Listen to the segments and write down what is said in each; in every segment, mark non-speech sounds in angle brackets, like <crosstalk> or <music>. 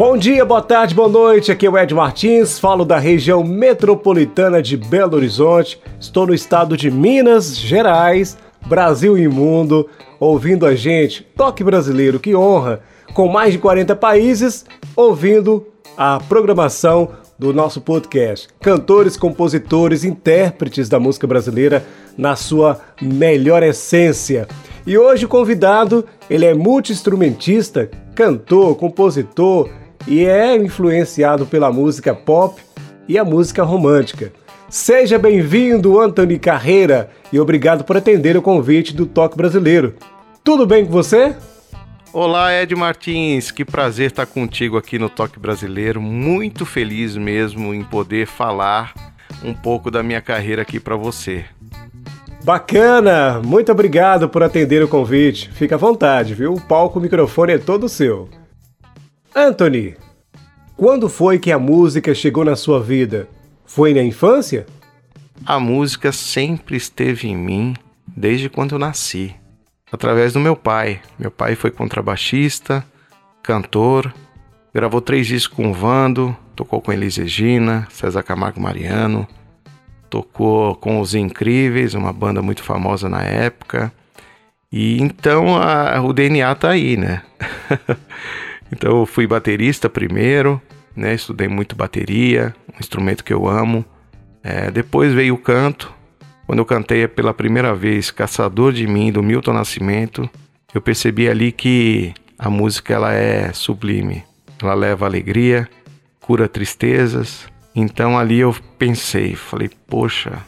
Bom dia, boa tarde, boa noite. Aqui é o Ed Martins, falo da região metropolitana de Belo Horizonte. Estou no estado de Minas Gerais, Brasil e mundo, ouvindo a gente. Toque brasileiro, que honra! Com mais de 40 países, ouvindo a programação do nosso podcast. Cantores, compositores, intérpretes da música brasileira na sua melhor essência. E hoje o convidado, ele é multi-instrumentista, cantor, compositor, e é influenciado pela música pop e a música romântica. Seja bem-vindo, Anthony Carreira, e obrigado por atender o convite do Toque Brasileiro. Tudo bem com você? Olá, Ed Martins, que prazer estar contigo aqui no Toque Brasileiro. Muito feliz mesmo em poder falar um pouco da minha carreira aqui para você. Bacana! Muito obrigado por atender o convite. Fica à vontade, viu? O palco, o microfone é todo seu. Anthony, quando foi que a música chegou na sua vida? Foi na infância? A música sempre esteve em mim desde quando eu nasci, através do meu pai. Meu pai foi contrabaixista, cantor, gravou três discos com o Vando, tocou com Elis Regina, César Camargo Mariano, tocou com Os Incríveis, uma banda muito famosa na época. E então a, o DNA tá aí, né? <laughs> Então eu fui baterista primeiro, né? Estudei muito bateria, um instrumento que eu amo. É, depois veio o canto. Quando eu cantei pela primeira vez Caçador de Mim, do Milton Nascimento, eu percebi ali que a música ela é sublime. Ela leva alegria, cura tristezas. Então ali eu pensei, falei, poxa,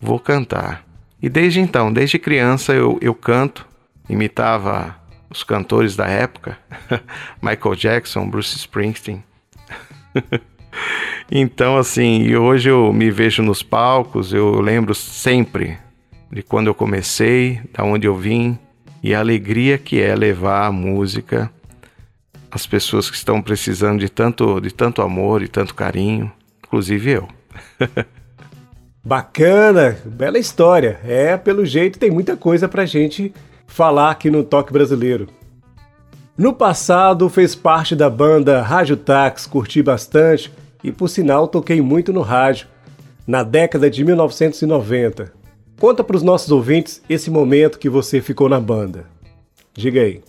vou cantar. E desde então, desde criança eu, eu canto, imitava os cantores da época, <laughs> Michael Jackson, Bruce Springsteen. <laughs> então, assim, e hoje eu me vejo nos palcos, eu lembro sempre de quando eu comecei, da onde eu vim e a alegria que é levar a música às pessoas que estão precisando de tanto, de tanto amor e tanto carinho, inclusive eu. <laughs> Bacana, bela história. É, pelo jeito tem muita coisa pra gente falar aqui no Toque Brasileiro. No passado fez parte da banda Rádio Tax, curti bastante e por sinal toquei muito no rádio, na década de 1990. Conta para os nossos ouvintes esse momento que você ficou na banda. Diga aí.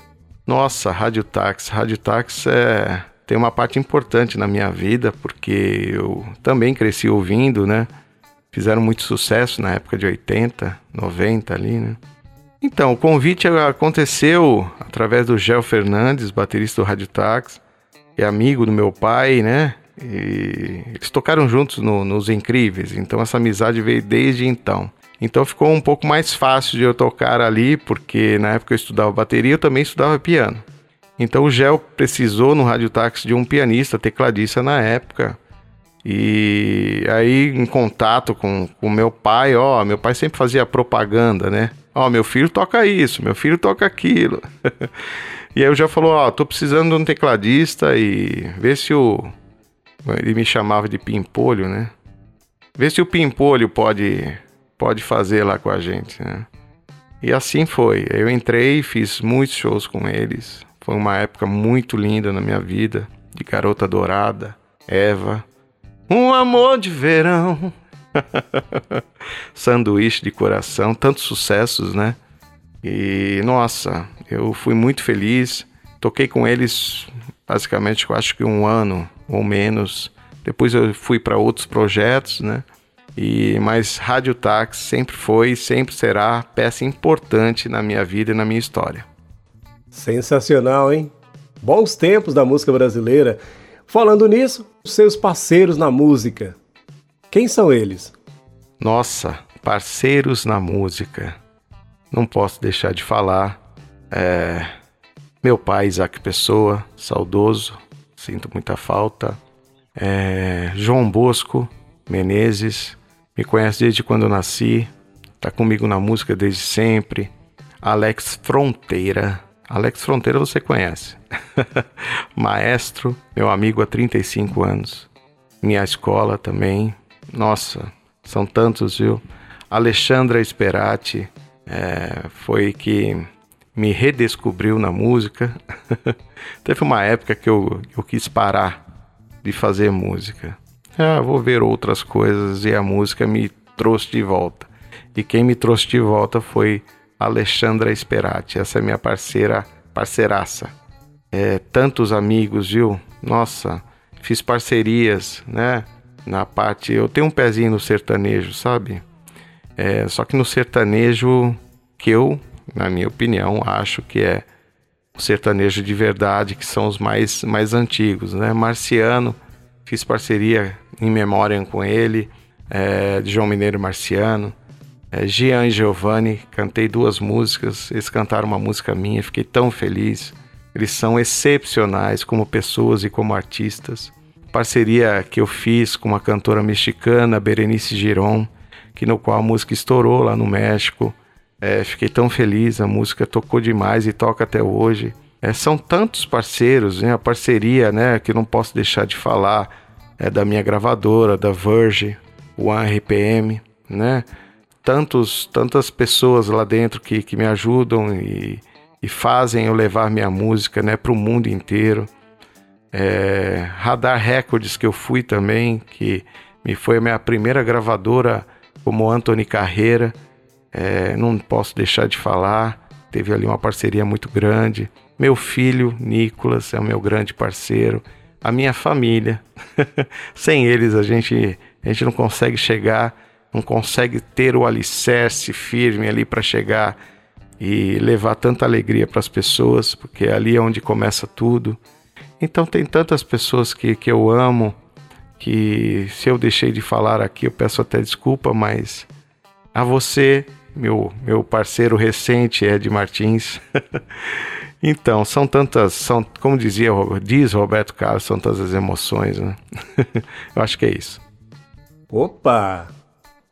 Nossa, Rádio Tax. Rádio Tax é... tem uma parte importante na minha vida, porque eu também cresci ouvindo, né? Fizeram muito sucesso na época de 80, 90 ali, né? Então, o convite aconteceu através do Gel Fernandes, baterista do Rádio Tax, é amigo do meu pai, né? E eles tocaram juntos no, nos Incríveis, então essa amizade veio desde então. Então ficou um pouco mais fácil de eu tocar ali, porque na época eu estudava bateria, eu também estudava piano. Então o Gel precisou no Rádio Táxi de um pianista, tecladista na época. E aí, em contato com o meu pai, ó, meu pai sempre fazia propaganda, né? Ó, oh, meu filho toca isso, meu filho toca aquilo. <laughs> e aí eu já falou, ó, oh, tô precisando de um tecladista e vê se o ele me chamava de Pimpolho, né? Vê se o Pimpolho pode pode fazer lá com a gente, né? E assim foi. Eu entrei, fiz muitos shows com eles. Foi uma época muito linda na minha vida, de garota dourada, Eva, um amor de verão, <laughs> Sanduíche de coração, tantos sucessos, né? E nossa, eu fui muito feliz. Toquei com eles basicamente, eu acho que um ano ou menos. Depois eu fui para outros projetos, né? E mas Rádio Táxi sempre foi e sempre será peça importante na minha vida e na minha história. Sensacional, hein? Bons tempos da música brasileira. Falando nisso, seus parceiros na música, quem são eles? Nossa, parceiros na música. Não posso deixar de falar. É... Meu pai, Isaac Pessoa, saudoso, sinto muita falta. É... João Bosco Menezes, me conhece desde quando eu nasci, tá comigo na música desde sempre. Alex Fronteira. Alex Fronteira você conhece. <laughs> Maestro, meu amigo há 35 anos. Minha escola também. Nossa, são tantos, viu? Alexandra Esperati é, foi que me redescobriu na música. <laughs> Teve uma época que eu, eu quis parar de fazer música. Ah, vou ver outras coisas e a música me trouxe de volta. E quem me trouxe de volta foi Alexandra Esperati. Essa é minha parceira, parceiraça. É, tantos amigos, viu? Nossa, fiz parcerias, né? Na parte. Eu tenho um pezinho no sertanejo, sabe? É, só que no sertanejo que eu, na minha opinião, acho que é o sertanejo de verdade, que são os mais, mais antigos, né? Marciano, fiz parceria em memória com ele, é, de João Mineiro Marciano. É, Gian e Giovanni, cantei duas músicas, eles cantaram uma música minha, fiquei tão feliz. Eles são excepcionais como pessoas e como artistas. Parceria que eu fiz com uma cantora mexicana, Berenice Giron, que no qual a música estourou lá no México. É, fiquei tão feliz, a música tocou demais e toca até hoje. É, são tantos parceiros, né? a parceria né, que não posso deixar de falar é da minha gravadora, da Verge, o RPM, né? Tantos, tantas pessoas lá dentro que, que me ajudam e, e fazem eu levar minha música né, para o mundo inteiro. É, Radar Records que eu fui também, que me foi a minha primeira gravadora como Anthony Carreira. É, não posso deixar de falar. Teve ali uma parceria muito grande. Meu filho, Nicolas, é o meu grande parceiro. A minha família. <laughs> Sem eles a gente, a gente não consegue chegar, não consegue ter o alicerce firme ali para chegar e levar tanta alegria para as pessoas, porque ali é onde começa tudo. Então tem tantas pessoas que, que eu amo, que se eu deixei de falar aqui, eu peço até desculpa, mas a você, meu, meu parceiro recente, Ed Martins. <laughs> então, são tantas, são, como dizia, diz Roberto Carlos, são tantas emoções, né? <laughs> eu acho que é isso. Opa!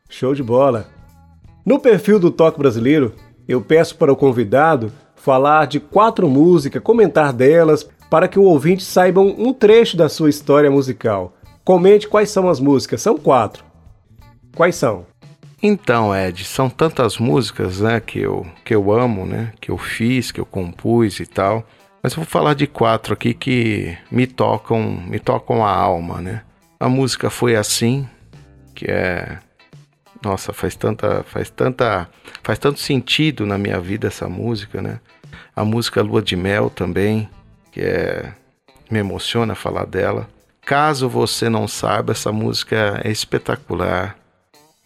Show de bola! No perfil do Toque Brasileiro, eu peço para o convidado falar de quatro músicas, comentar delas, para que o ouvinte saiba um trecho da sua história musical. Comente quais são as músicas, são quatro. Quais são? Então, Ed, são tantas músicas, né, que eu, que eu amo, né, que eu fiz, que eu compus e tal. Mas eu vou falar de quatro aqui que me tocam, me tocam a alma, né? A música foi assim, que é nossa, faz tanta, faz tanta, faz tanto sentido na minha vida essa música, né? A música Lua de Mel também, que é me emociona falar dela. Caso você não saiba, essa música é espetacular.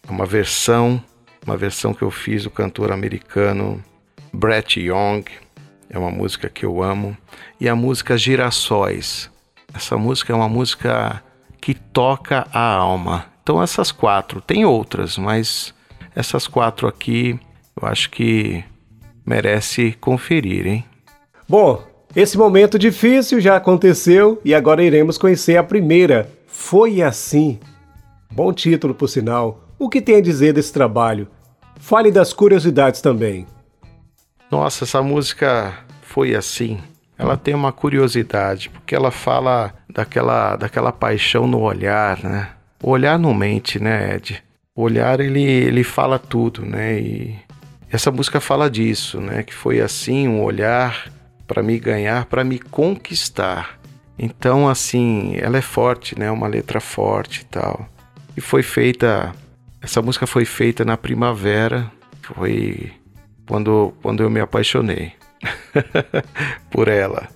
É uma versão, uma versão que eu fiz do cantor americano Brett Young. É uma música que eu amo. E a música Girassóis. Essa música é uma música que toca a alma. Então essas quatro, tem outras, mas essas quatro aqui eu acho que merece conferir, hein? Bom, esse momento difícil já aconteceu e agora iremos conhecer a primeira. Foi assim. Bom título, por sinal. O que tem a dizer desse trabalho? Fale das curiosidades também. Nossa, essa música foi assim. Ela tem uma curiosidade, porque ela fala daquela, daquela paixão no olhar, né? O olhar não mente, né, Ed? O olhar ele, ele fala tudo, né? E essa música fala disso, né? Que foi assim um olhar para me ganhar, para me conquistar. Então, assim, ela é forte, né? Uma letra forte e tal. E foi feita, essa música foi feita na primavera, foi quando, quando eu me apaixonei <laughs> por ela.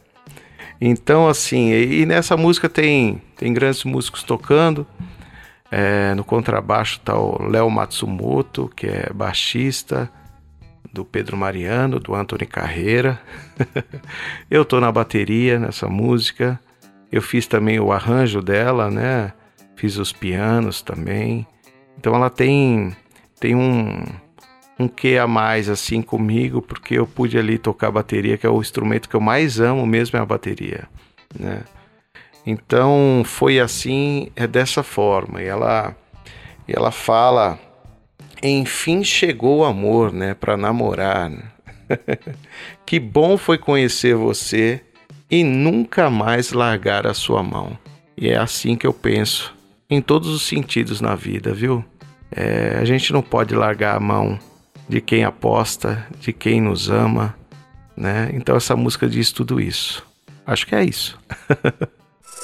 Então, assim, e nessa música tem, tem grandes músicos tocando. É, no contrabaixo está o Léo Matsumoto, que é baixista do Pedro Mariano, do Anthony Carreira. <laughs> eu estou na bateria nessa música. Eu fiz também o arranjo dela, né? Fiz os pianos também. Então ela tem tem um um quê a mais assim comigo, porque eu pude ali tocar bateria, que é o instrumento que eu mais amo mesmo é a bateria, né? Então foi assim, é dessa forma. E ela E ela fala: enfim chegou o amor, né, para namorar. <laughs> que bom foi conhecer você e nunca mais largar a sua mão. E é assim que eu penso, em todos os sentidos na vida, viu? É, a gente não pode largar a mão de quem aposta, de quem nos ama, né? Então essa música diz tudo isso. Acho que é isso. <laughs>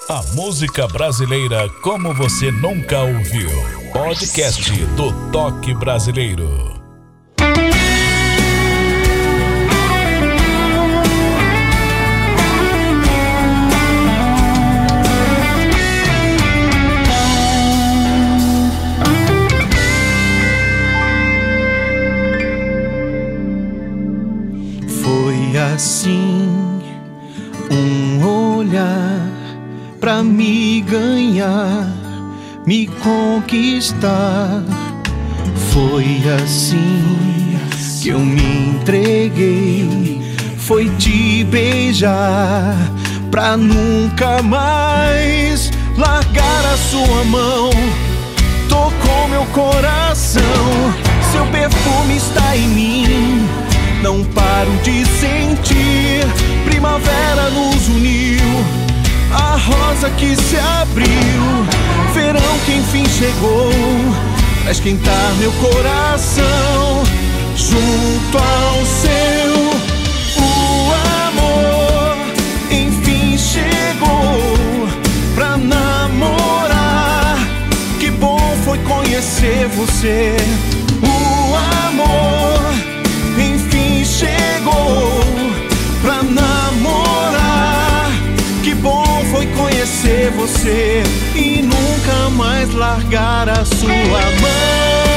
a música brasileira como você nunca ouviu. Podcast do Toque Brasileiro. assim um olhar para me ganhar, me conquistar. Foi assim que eu me entreguei, foi te beijar pra nunca mais largar a sua mão. Tocou meu coração, seu perfume está em mim não paro de sentir. Primavera nos uniu, a rosa que se abriu. Verão que enfim chegou, pra esquentar meu coração. Junto ao seu, o amor enfim chegou pra namorar. Que bom foi conhecer você, o amor chegou pra namorar. Conhecer você e nunca mais largar a sua mão.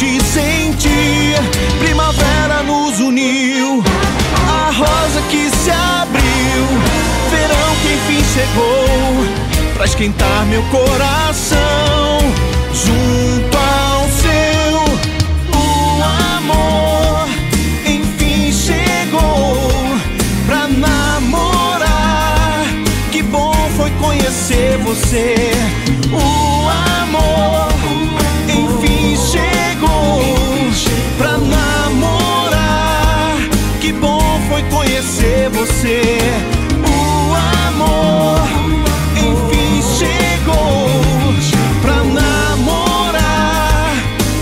De sentir, primavera nos uniu a rosa que se abriu, verão que enfim chegou, pra esquentar meu coração, junto ao seu, o amor enfim chegou, pra namorar, que bom foi conhecer você, o amor pra namorar, que bom foi conhecer você. O amor enfim chegou pra namorar.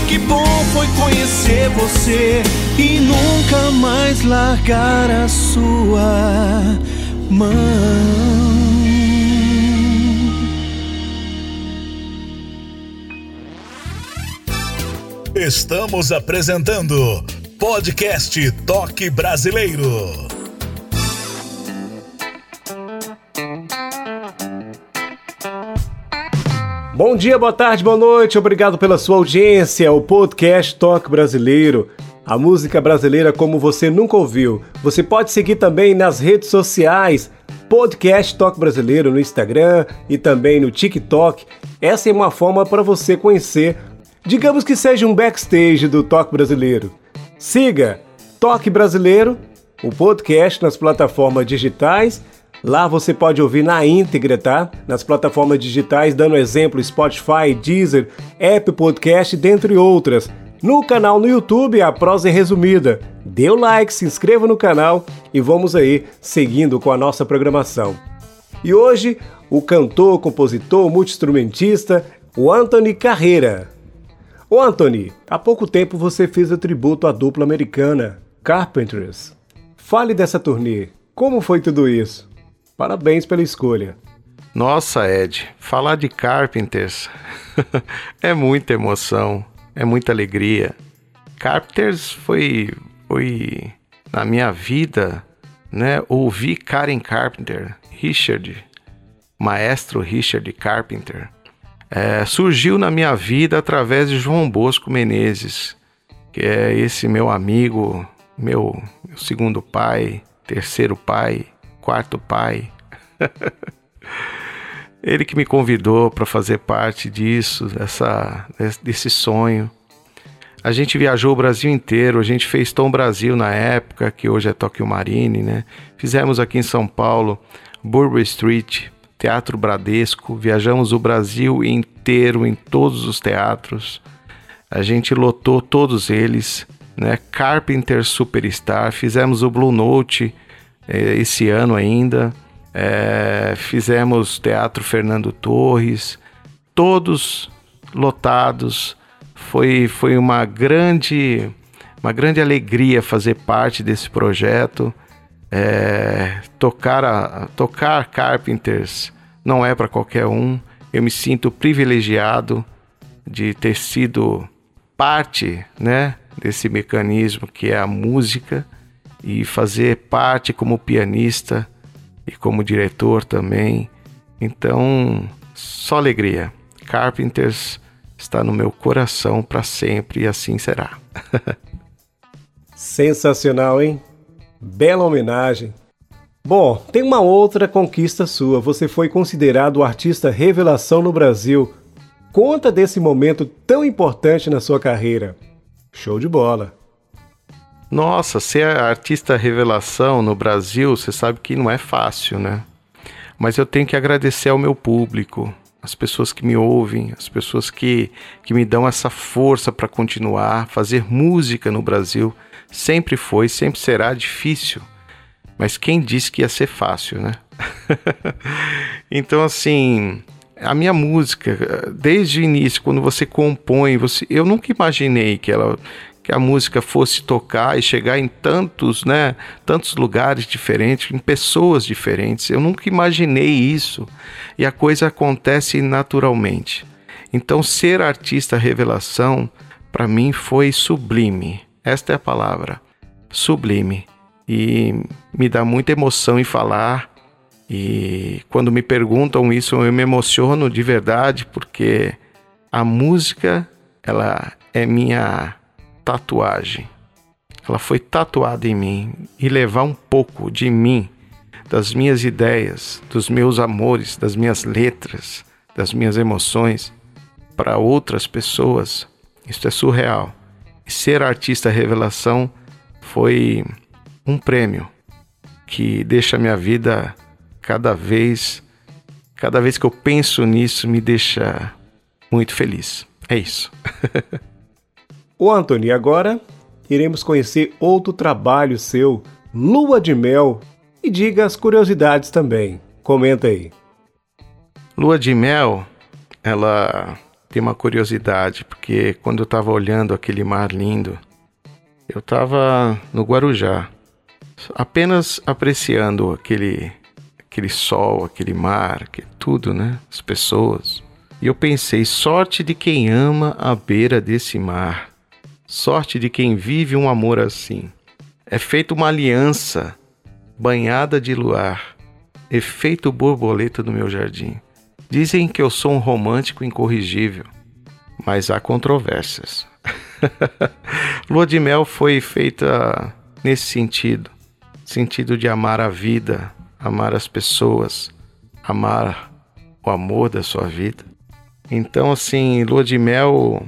Que bom foi conhecer você e nunca mais largar a sua mão. Estamos apresentando Podcast Toque Brasileiro. Bom dia, boa tarde, boa noite, obrigado pela sua audiência. O podcast Toque Brasileiro, a música brasileira como você nunca ouviu. Você pode seguir também nas redes sociais, Podcast Toque Brasileiro no Instagram e também no TikTok. Essa é uma forma para você conhecer, digamos que seja um backstage do Toque Brasileiro. Siga Toque Brasileiro, o podcast nas plataformas digitais. Lá você pode ouvir na íntegra, tá? Nas plataformas digitais, dando exemplo Spotify, Deezer, Apple Podcast, dentre outras. No canal no YouTube, a prosa é resumida. Dê o like, se inscreva no canal e vamos aí seguindo com a nossa programação. E hoje, o cantor, compositor, multiinstrumentista, o Anthony Carreira. Ô Anthony, há pouco tempo você fez o tributo à dupla americana, Carpenters. Fale dessa turnê. Como foi tudo isso? Parabéns pela escolha. Nossa, Ed, falar de Carpenters <laughs> é muita emoção, é muita alegria. Carpenters foi, foi na minha vida, né? Ouvir Karen Carpenter, Richard, maestro Richard Carpenter, é, surgiu na minha vida através de João Bosco Menezes, que é esse meu amigo, meu, meu segundo pai, terceiro pai, quarto pai. <laughs> Ele que me convidou para fazer parte disso, dessa, desse sonho. A gente viajou o Brasil inteiro, a gente fez Tom Brasil na época, que hoje é Tokyo Marine, né? Fizemos aqui em São Paulo, Burberry Street, Teatro Bradesco, viajamos o Brasil inteiro em todos os teatros. A gente lotou todos eles, né? Carpenter Superstar, fizemos o Blue Note eh, esse ano ainda. É, fizemos Teatro Fernando Torres, todos lotados. Foi, foi uma grande uma grande alegria fazer parte desse projeto. É, tocar, a, tocar Carpenters não é para qualquer um. Eu me sinto privilegiado de ter sido parte né, desse mecanismo que é a música e fazer parte como pianista e como diretor também. Então, só alegria. Carpenters está no meu coração para sempre e assim será. <laughs> Sensacional, hein? Bela homenagem. Bom, tem uma outra conquista sua. Você foi considerado o artista revelação no Brasil. Conta desse momento tão importante na sua carreira. Show de bola. Nossa, ser artista revelação no Brasil, você sabe que não é fácil, né? Mas eu tenho que agradecer ao meu público, as pessoas que me ouvem, as pessoas que, que me dão essa força para continuar. Fazer música no Brasil sempre foi, sempre será difícil. Mas quem disse que ia ser fácil, né? <laughs> então, assim, a minha música, desde o início, quando você compõe, você, eu nunca imaginei que ela que a música fosse tocar e chegar em tantos, né, tantos lugares diferentes, em pessoas diferentes. Eu nunca imaginei isso e a coisa acontece naturalmente. Então, ser artista revelação para mim foi sublime. Esta é a palavra, sublime. E me dá muita emoção em falar. E quando me perguntam isso, eu me emociono de verdade, porque a música, ela é minha tatuagem. Ela foi tatuada em mim e levar um pouco de mim, das minhas ideias, dos meus amores, das minhas letras, das minhas emoções para outras pessoas. Isso é surreal. E ser artista revelação foi um prêmio que deixa minha vida cada vez cada vez que eu penso nisso me deixa muito feliz. É isso. <laughs> Ô Antônio, agora iremos conhecer outro trabalho seu, Lua de Mel, e diga as curiosidades também. Comenta aí. Lua de Mel, ela tem uma curiosidade, porque quando eu estava olhando aquele mar lindo, eu estava no Guarujá, apenas apreciando aquele aquele sol, aquele mar, tudo, né? As pessoas. E eu pensei, sorte de quem ama a beira desse mar. Sorte de quem vive um amor assim. É feita uma aliança banhada de luar, efeito borboleta no meu jardim. Dizem que eu sou um romântico incorrigível, mas há controvérsias. <laughs> Lua de Mel foi feita nesse sentido, sentido de amar a vida, amar as pessoas, amar o amor da sua vida. Então, assim, Lua de Mel,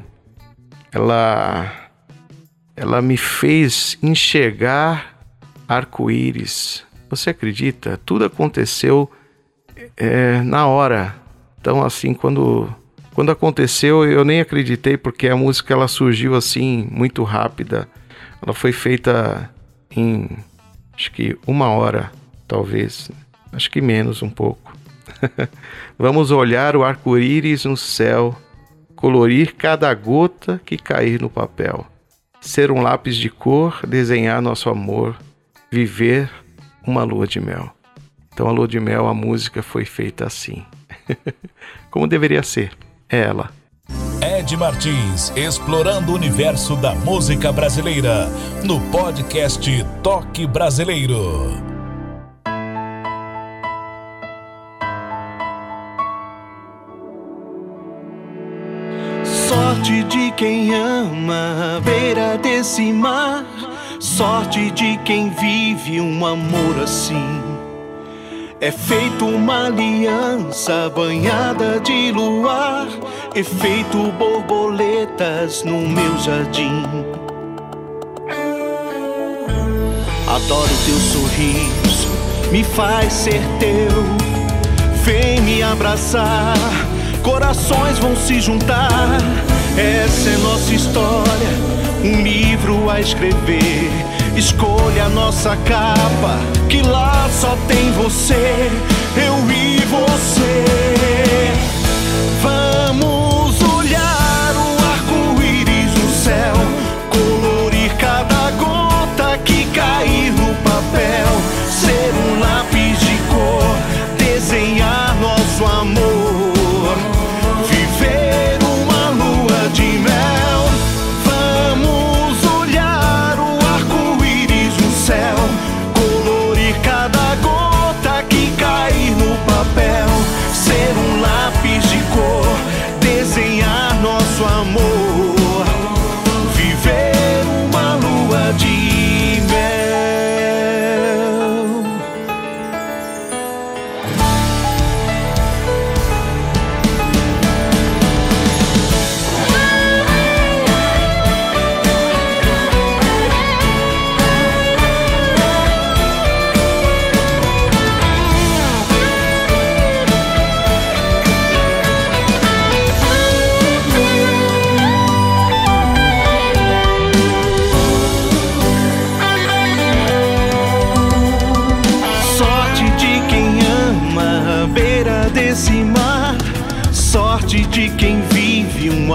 ela ela me fez enxergar arco-íris. Você acredita? Tudo aconteceu é, na hora. Então, assim, quando quando aconteceu, eu nem acreditei porque a música ela surgiu assim muito rápida. Ela foi feita em acho que uma hora, talvez, acho que menos um pouco. <laughs> Vamos olhar o arco-íris no céu, colorir cada gota que cair no papel ser um lápis de cor, desenhar nosso amor, viver uma lua de mel. Então a lua de mel, a música foi feita assim. <laughs> Como deveria ser. É ela. Ed Martins, explorando o universo da música brasileira, no podcast Toque Brasileiro. Sorte de quem ama a beira desse mar, sorte de quem vive um amor assim. É feito uma aliança banhada de luar, efeito borboletas no meu jardim. Adoro teu sorriso, me faz ser teu. Vem me abraçar, corações vão se juntar. Essa é nossa história, um livro a escrever. Escolha a nossa capa, que lá só tem você, eu e você.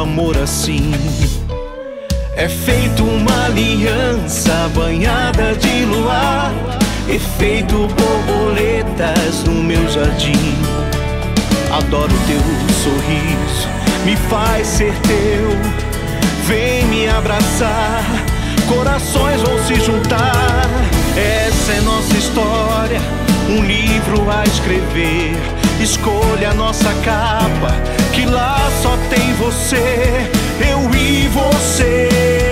Amor assim. É feito uma aliança banhada de luar. Efeito borboletas no meu jardim. Adoro teu sorriso, me faz ser teu. Vem me abraçar, corações vão se juntar. Essa é nossa história, um livro a escrever. Escolha a nossa capa, que lá só tem você, eu e você.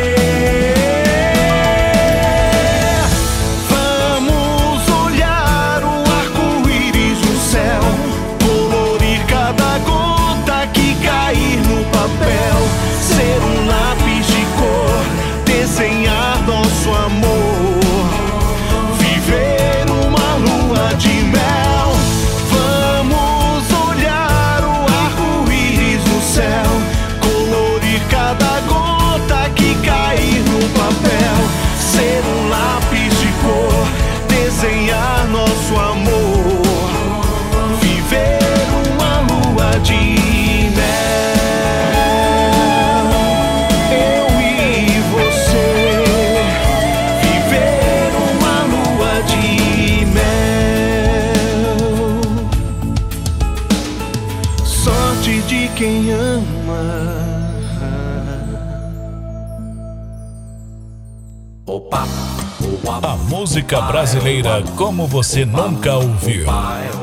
Como você nunca ouviu.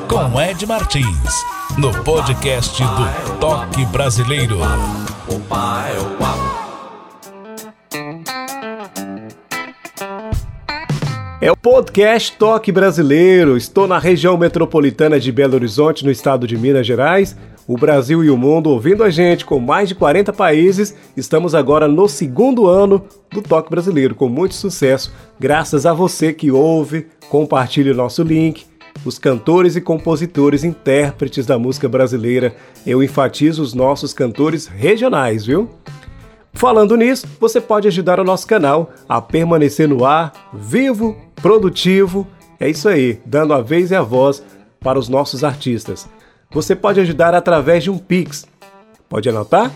Com Ed Martins, no podcast do Toque Brasileiro. É o podcast Toque Brasileiro. Estou na região metropolitana de Belo Horizonte, no estado de Minas Gerais. O Brasil e o mundo ouvindo a gente com mais de 40 países. Estamos agora no segundo ano do Toque Brasileiro, com muito sucesso, graças a você que ouve, compartilhe o nosso link. Os cantores e compositores intérpretes da música brasileira, eu enfatizo os nossos cantores regionais, viu? Falando nisso, você pode ajudar o nosso canal a permanecer no ar, vivo, produtivo. É isso aí, dando a vez e a voz para os nossos artistas. Você pode ajudar através de um Pix. Pode anotar?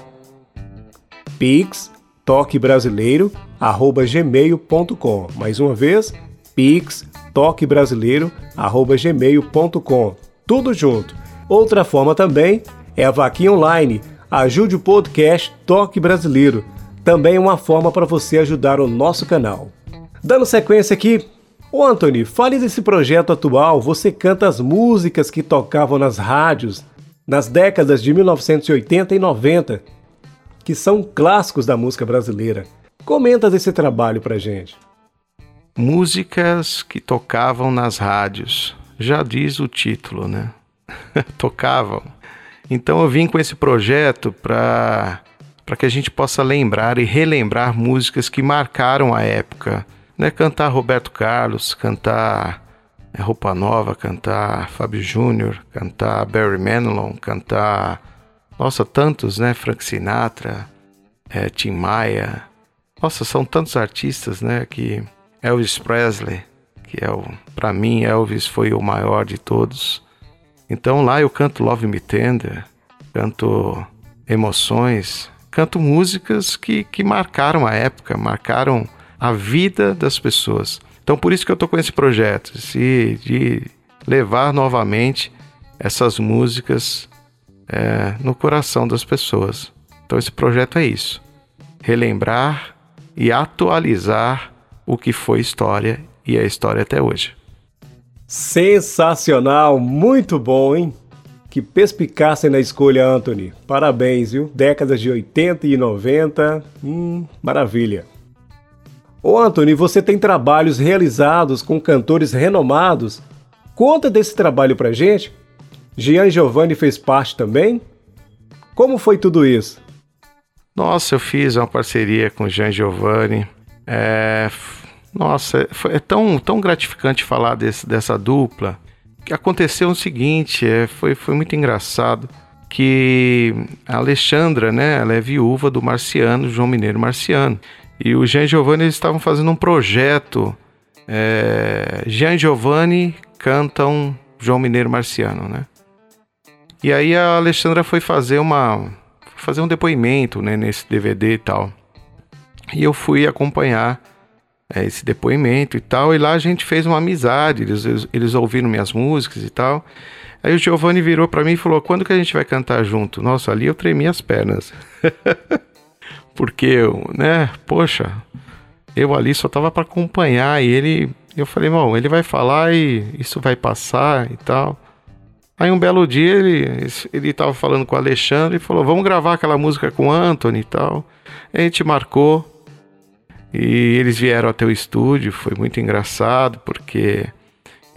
Pix toquebrasileiro@gmail.com. Mais uma vez, pix toquebrasileiro@gmail.com. Tudo junto. Outra forma também é a vaquinha online. Ajude o podcast Toque Brasileiro. Também é uma forma para você ajudar o nosso canal. Dando sequência aqui, Ô Anthony, fale desse projeto atual. Você canta as músicas que tocavam nas rádios nas décadas de 1980 e 90, que são clássicos da música brasileira. Comenta desse trabalho pra gente. Músicas que tocavam nas rádios. Já diz o título, né? <laughs> tocavam. Então eu vim com esse projeto para para que a gente possa lembrar e relembrar músicas que marcaram a época né, cantar Roberto Carlos, cantar é, Roupa Nova, cantar Fábio Júnior, cantar Barry Manilow, cantar, nossa, tantos, né, Frank Sinatra, é, Tim Maia, nossa, são tantos artistas, né, que Elvis Presley, que é o, para mim, Elvis foi o maior de todos. Então lá eu canto Love Me Tender, canto Emoções, canto músicas que, que marcaram a época, marcaram a vida das pessoas. Então, por isso que eu estou com esse projeto, de levar novamente essas músicas é, no coração das pessoas. Então, esse projeto é isso: relembrar e atualizar o que foi história e é história até hoje. Sensacional, muito bom, hein? Que perspicácia na escolha, Anthony. Parabéns, viu? Décadas de 80 e 90, hum, maravilha. Ô Anthony, você tem trabalhos realizados com cantores renomados. Conta desse trabalho pra gente. Gian Giovanni fez parte também? Como foi tudo isso? Nossa, eu fiz uma parceria com Gian Giovanni. É... Nossa, é tão, tão gratificante falar desse, dessa dupla. Que aconteceu o seguinte, é, foi, foi muito engraçado que a Alexandra, né, ela é viúva do Marciano, João Mineiro Marciano. E o Jean Giovanni eles estavam fazendo um projeto. É, Jean Giovanni cantam João Mineiro Marciano, né? E aí a Alexandra foi fazer uma fazer um depoimento, né, nesse DVD e tal. E eu fui acompanhar é, esse depoimento e tal, e lá a gente fez uma amizade, eles, eles, eles ouviram minhas músicas e tal. Aí o Giovanni virou para mim e falou: "Quando que a gente vai cantar junto?" Nossa, ali eu tremi as pernas. <laughs> Porque, né, poxa, eu ali só tava para acompanhar e ele, eu falei, bom, ele vai falar e isso vai passar e tal. Aí um belo dia ele, ele tava falando com o Alexandre e falou, vamos gravar aquela música com o Anthony e tal. A gente marcou e eles vieram até o estúdio, foi muito engraçado porque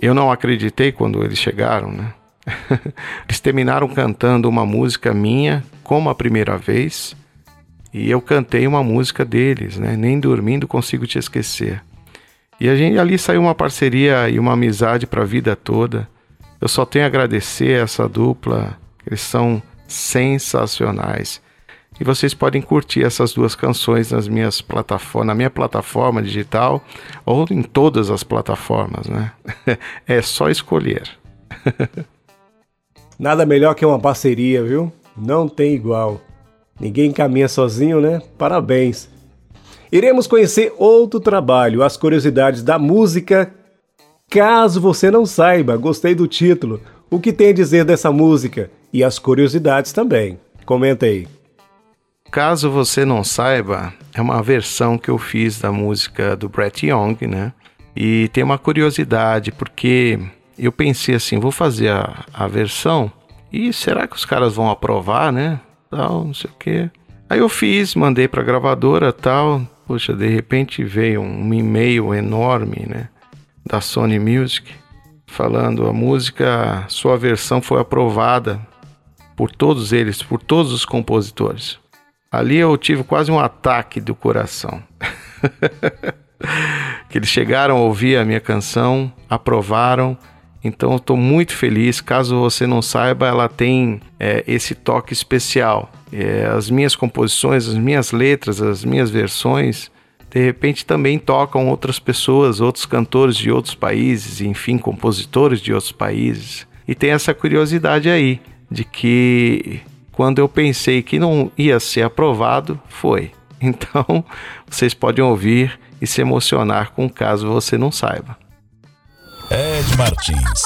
eu não acreditei quando eles chegaram, né? <laughs> eles terminaram cantando uma música minha como a primeira vez e eu cantei uma música deles, né? Nem dormindo consigo te esquecer. E a gente ali saiu uma parceria e uma amizade para a vida toda. Eu só tenho a agradecer essa dupla, eles são sensacionais. E vocês podem curtir essas duas canções nas minhas plataformas, na minha plataforma digital ou em todas as plataformas, né? <laughs> É só escolher. <laughs> Nada melhor que uma parceria, viu? Não tem igual. Ninguém caminha sozinho, né? Parabéns! Iremos conhecer outro trabalho, as curiosidades da música. Caso você não saiba, gostei do título. O que tem a dizer dessa música? E as curiosidades também. Comenta aí. Caso você não saiba, é uma versão que eu fiz da música do Brett Young, né? E tem uma curiosidade, porque eu pensei assim, vou fazer a, a versão e será que os caras vão aprovar, né? Tal, não sei o que. Aí eu fiz, mandei pra gravadora tal. Poxa, de repente veio um e-mail enorme, né? Da Sony Music, falando a música, sua versão foi aprovada por todos eles, por todos os compositores. Ali eu tive quase um ataque do coração. <laughs> que eles chegaram a ouvir a minha canção, aprovaram então estou muito feliz. Caso você não saiba, ela tem é, esse toque especial. É, as minhas composições, as minhas letras, as minhas versões, de repente também tocam outras pessoas, outros cantores de outros países, enfim, compositores de outros países. E tem essa curiosidade aí de que quando eu pensei que não ia ser aprovado, foi. <laughs> Então, vocês podem ouvir e se emocionar com caso você não saiba. Ed Martins.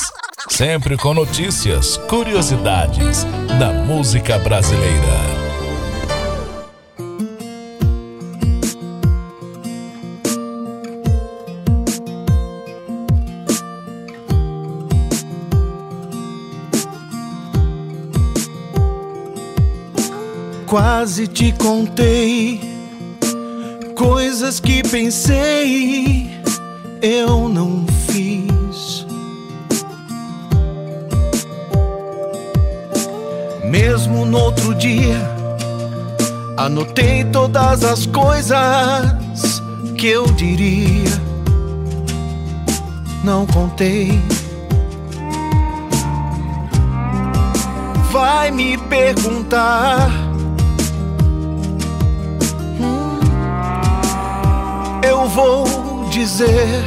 Sempre com notícias, curiosidades da música brasileira. Quase te contei coisas que pensei eu não fiz. Mesmo no outro dia, anotei todas as coisas que eu diria. Não contei. Vai me perguntar eu vou dizer: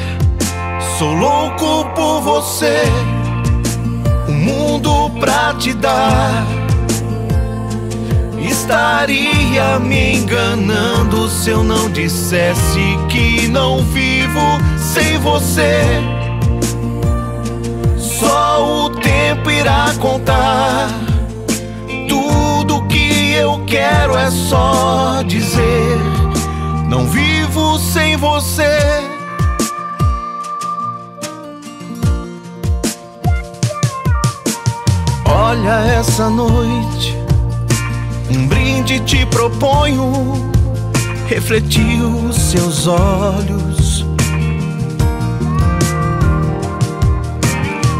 sou louco por você, o um mundo pra te dar. Estaria me enganando se eu não dissesse que não vivo sem você. Só o tempo irá contar. Tudo que eu quero é só dizer: não vivo sem você. Olha essa noite, um brinde te proponho. Refletir os seus olhos.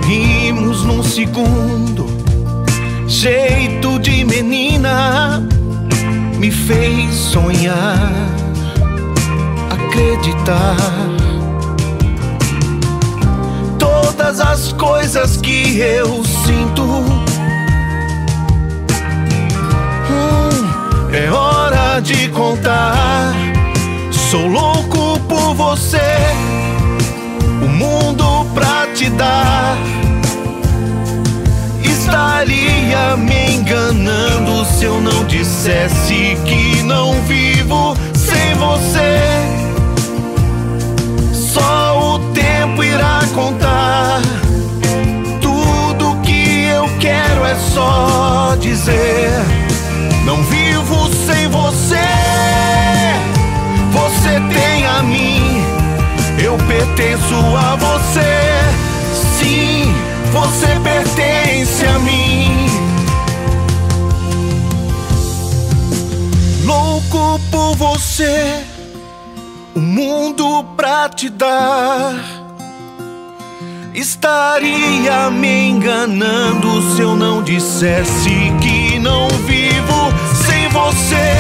Rimos num segundo, jeito de menina me fez sonhar acreditar. Todas as coisas que eu sinto. É hora de contar. Sou louco por você. O mundo pra te dar. Estaria me enganando se eu não dissesse que não vivo sem você. Só o tempo irá contar. Tudo que eu quero é só dizer: Não vivo sem você. Você tem a mim, eu pertenço a você. Sim, você pertence a mim. Louco por você o mundo pra te dar. Estaria me enganando se eu não dissesse que não sem você.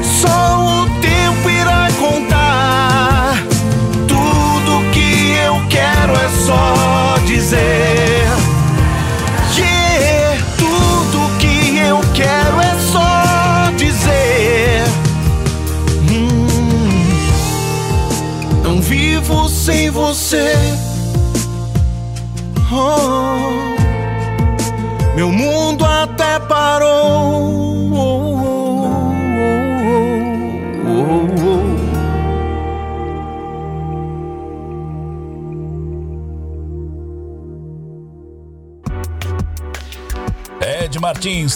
Só o tempo irá contar. Tudo que eu quero é só dizer. Yeah, tudo que eu quero é só dizer. Não vivo sem você.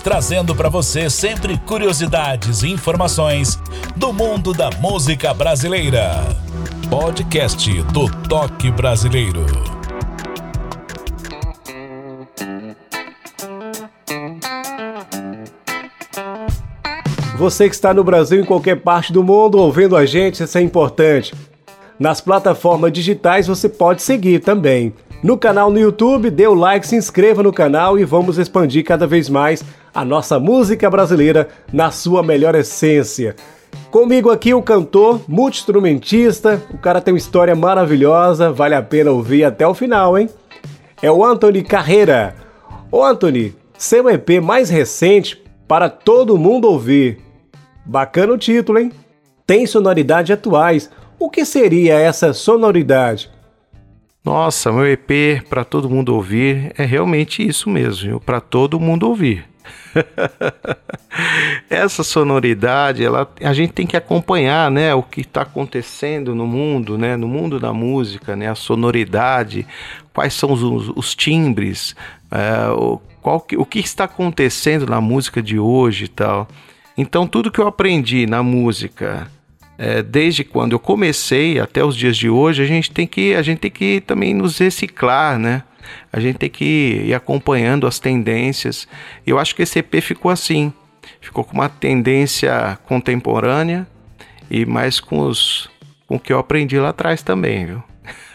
Trazendo para você sempre curiosidades e informações do mundo da música brasileira. Podcast do Toque Brasileiro. Você que está no Brasil em qualquer parte do mundo ouvindo a gente, isso é importante. Nas plataformas digitais você pode seguir também. No canal no YouTube, dê o like, se inscreva no canal e vamos expandir cada vez mais a nossa música brasileira na sua melhor essência. Comigo aqui o cantor, multi-instrumentista, o cara tem uma história maravilhosa, vale a pena ouvir até o final, hein? É o Anthony Carreira. Ô Anthony, seu EP mais recente para todo mundo ouvir. Bacana o título, hein? Tem sonoridade atuais. O que seria essa sonoridade? Nossa, meu EP para todo mundo ouvir é realmente isso mesmo, para todo mundo ouvir. <laughs> Essa sonoridade, ela, a gente tem que acompanhar, né, o que está acontecendo no mundo, né, no mundo da música, né, a sonoridade, quais são os, os timbres, é, o, qual que, o que está acontecendo na música de hoje e tal. Então, tudo que eu aprendi na música é, desde quando eu comecei até os dias de hoje, a gente tem que, a gente tem que também nos reciclar, né? A gente tem que ir acompanhando as tendências. Eu acho que esse EP ficou assim, ficou com uma tendência contemporânea e mais com os com o que eu aprendi lá atrás também, viu? <laughs>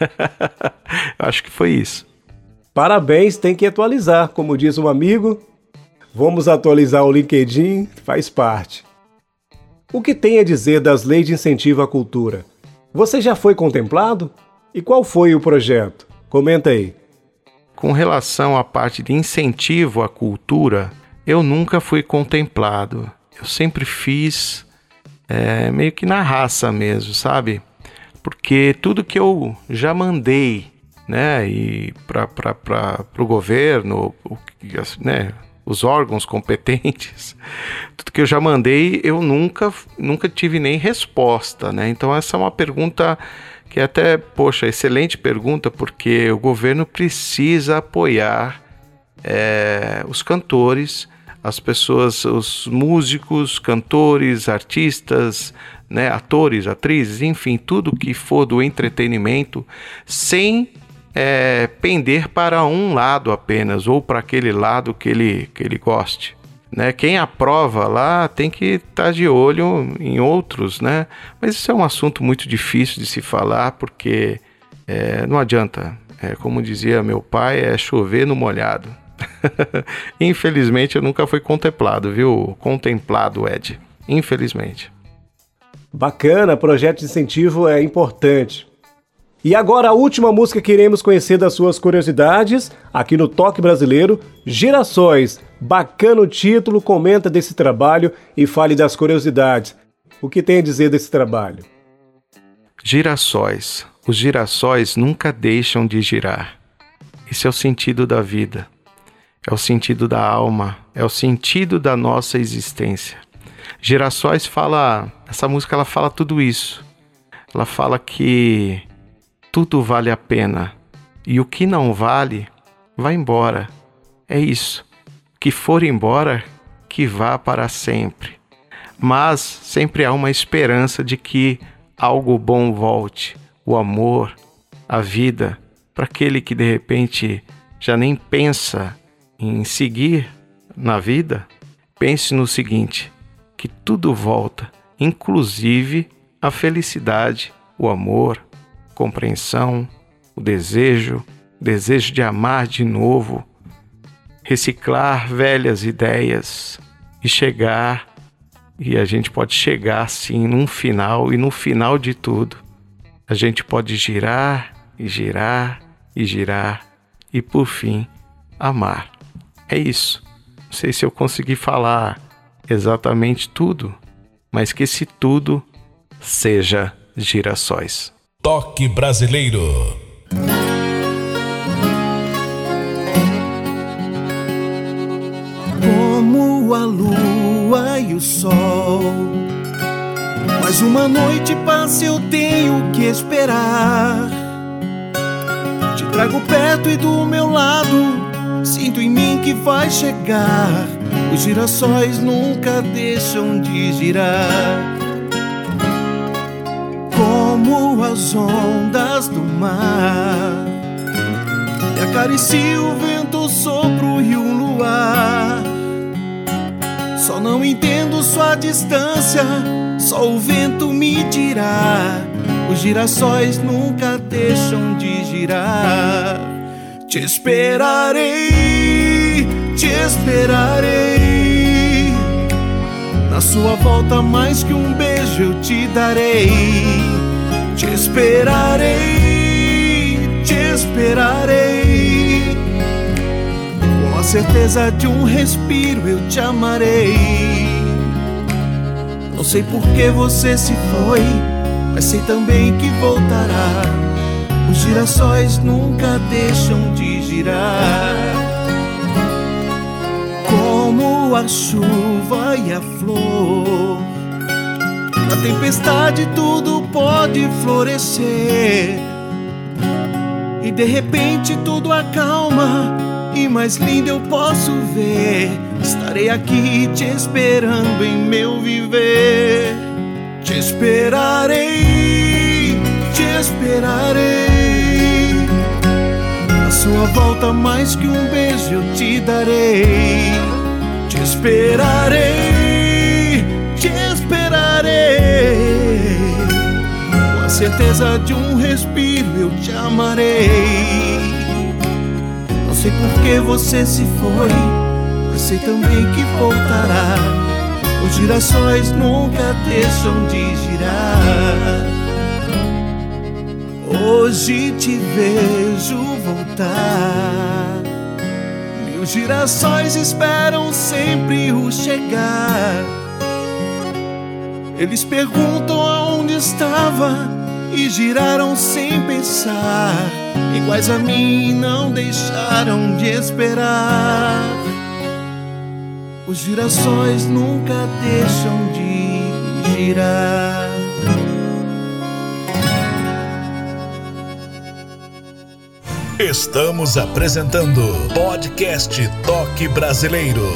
eu acho que foi isso. Parabéns, tem que atualizar, como diz um amigo. Vamos atualizar o LinkedIn, faz parte. O que tem a dizer das leis de incentivo à cultura? Você já foi contemplado? E qual foi o projeto? Comenta aí. Com relação à parte de incentivo à cultura, eu nunca fui contemplado. Eu sempre fiz é, meio que na raça mesmo, sabe? Porque tudo que eu já mandei, né, e para o governo, né, os órgãos competentes, <laughs> tudo que eu já mandei, eu nunca, nunca tive nem resposta, né? Então essa é uma pergunta que é até, poxa, excelente pergunta, porque o governo precisa apoiar é, os cantores, as pessoas, os músicos, cantores, artistas, né, atores, atrizes, enfim, tudo que for do entretenimento, sem é, pender para um lado apenas ou para aquele lado que ele, que ele goste. Né? Quem aprova lá tem que estar tá de olho em outros, né? Mas isso é um assunto muito difícil de se falar porque é, não adianta. É, como dizia meu pai, é chover no molhado. <laughs> Infelizmente eu nunca fui contemplado, viu? Contemplado, Ed. Infelizmente. Bacana, projeto de incentivo é importante. E agora a última música que iremos conhecer das suas curiosidades, aqui no Toque Brasileiro, Girassóis. Bacana o título, comenta desse trabalho e fale das curiosidades. O que tem a dizer desse trabalho? Girassóis. Os girassóis nunca deixam de girar. Esse é o sentido da vida. É o sentido da alma, é o sentido da nossa existência. Girassóis fala, essa música ela fala tudo isso. Ela fala que tudo vale a pena e o que não vale, vai embora. É isso. Que for embora, que vá para sempre. Mas sempre há uma esperança de que algo bom volte, o amor, a vida, para aquele que de repente já nem pensa em seguir na vida, pense no seguinte: que tudo volta, inclusive a felicidade, o amor, compreensão, o desejo, o desejo de amar de novo, reciclar velhas ideias e chegar, e a gente pode chegar sim num final, e no final de tudo, a gente pode girar e girar e girar e por fim amar. É isso. Não sei se eu consegui falar exatamente tudo, mas que esse tudo seja girassóis. Toque Brasileiro. Como a lua e o sol. Mais uma noite passa, eu tenho que esperar. Te trago perto e do meu lado. Sinto em mim que vai chegar. Os girassóis nunca deixam de girar as ondas do mar. E acaricia o vento, o sopro e o luar. Só não entendo sua distância, só o vento me dirá. Os girassóis nunca deixam de girar. Te esperarei, te esperarei. Na sua volta, mais que um beijo eu te darei. Te esperarei, te esperarei. Com a certeza de um respiro eu te amarei. Não sei por que você se foi, mas sei também que voltará. Os girassóis nunca deixam de girar. Como a chuva e a flor. Na tempestade tudo pode florescer. E de repente tudo acalma. E mais lindo eu posso ver. Estarei aqui te esperando em meu viver. Te esperarei, te esperarei. A sua volta, mais que um beijo, eu te darei. Te esperarei, Com a certeza de um respiro, eu te amarei. Não sei por que você se foi, mas sei também que voltará. Os girassóis nunca deixam de girar. Hoje te vejo voltar. Mil girassóis esperam sempre o chegar. Eles perguntam aonde estava e giraram sem pensar. Iguais a mim não deixaram de esperar. Os girassóis nunca deixam de girar. Estamos apresentando Podcast Toque Brasileiro.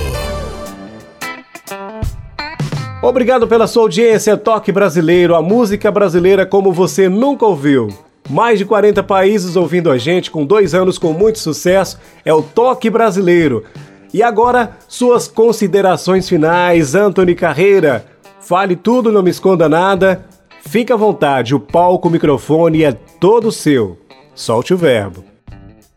Obrigado pela sua audiência, Toque Brasileiro, a música brasileira como você nunca ouviu. Mais de 40 países ouvindo a gente, com dois anos com muito sucesso, é o Toque Brasileiro. E agora, suas considerações finais, Anthony Carreira. Fale tudo, não me esconda nada. Fique à vontade, o palco, o microfone é todo seu. Solte o verbo.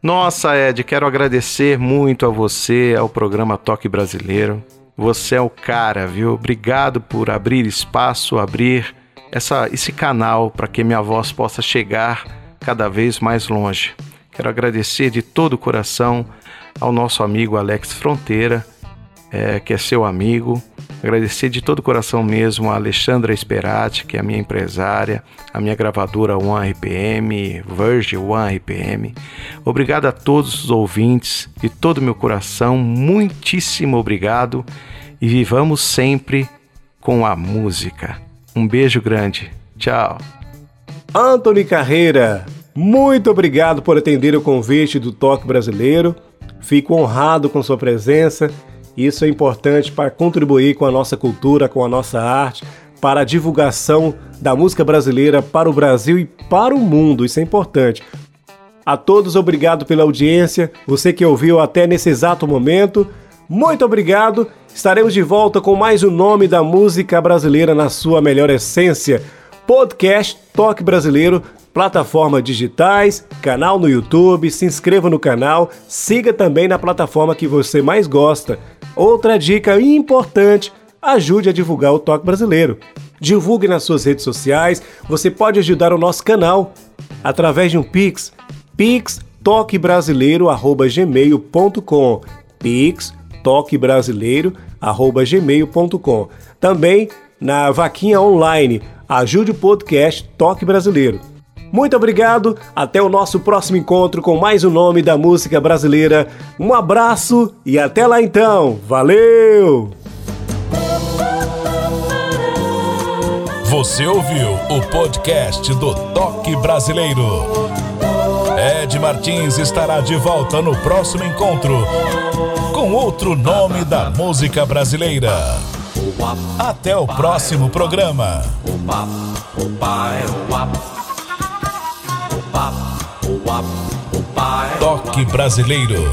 Nossa, Ed, quero agradecer muito a você, ao programa Toque Brasileiro. Você é o cara, viu? Obrigado por abrir espaço, abrir essa, esse canal para que minha voz possa chegar cada vez mais longe. Quero agradecer de todo o coração ao nosso amigo Alex Fronteira, é, que é seu amigo. Agradecer de todo o coração mesmo a Alexandra Esperati, que é a minha empresária, a minha gravadora One RPM, Virgin One RPM. Obrigado a todos os ouvintes, de todo o meu coração, muitíssimo obrigado e vivamos sempre com a música. Um beijo grande. Tchau. Anthony Carreira, muito obrigado por atender o convite do Toque Brasileiro. Fico honrado com sua presença. Isso é importante para contribuir com a nossa cultura, com a nossa arte, para a divulgação da música brasileira para o Brasil e para o mundo. Isso é importante. A todos, obrigado pela audiência. Você que ouviu até nesse exato momento, muito obrigado. Estaremos de volta com mais um nome da música brasileira na sua melhor essência. Podcast Toque Brasileiro, plataformas digitais, canal no YouTube, se inscreva no canal, siga também na plataforma que você mais gosta. Outra dica importante, ajude a divulgar o Toque Brasileiro. Divulgue nas suas redes sociais, você pode ajudar o nosso canal através de um Pix, pixtoquebrasileiro@gmail.com. Pix toquebrasileiro@gmail.com. Também na vaquinha online Ajude o podcast Toque Brasileiro. Muito obrigado, até o nosso próximo encontro com mais um nome da música brasileira. Um abraço e até lá então. Valeu! Você ouviu o podcast do Toque Brasileiro. Ed Martins estará de volta no próximo encontro com outro nome da música brasileira. Até o próximo programa. Toque Brasileiro.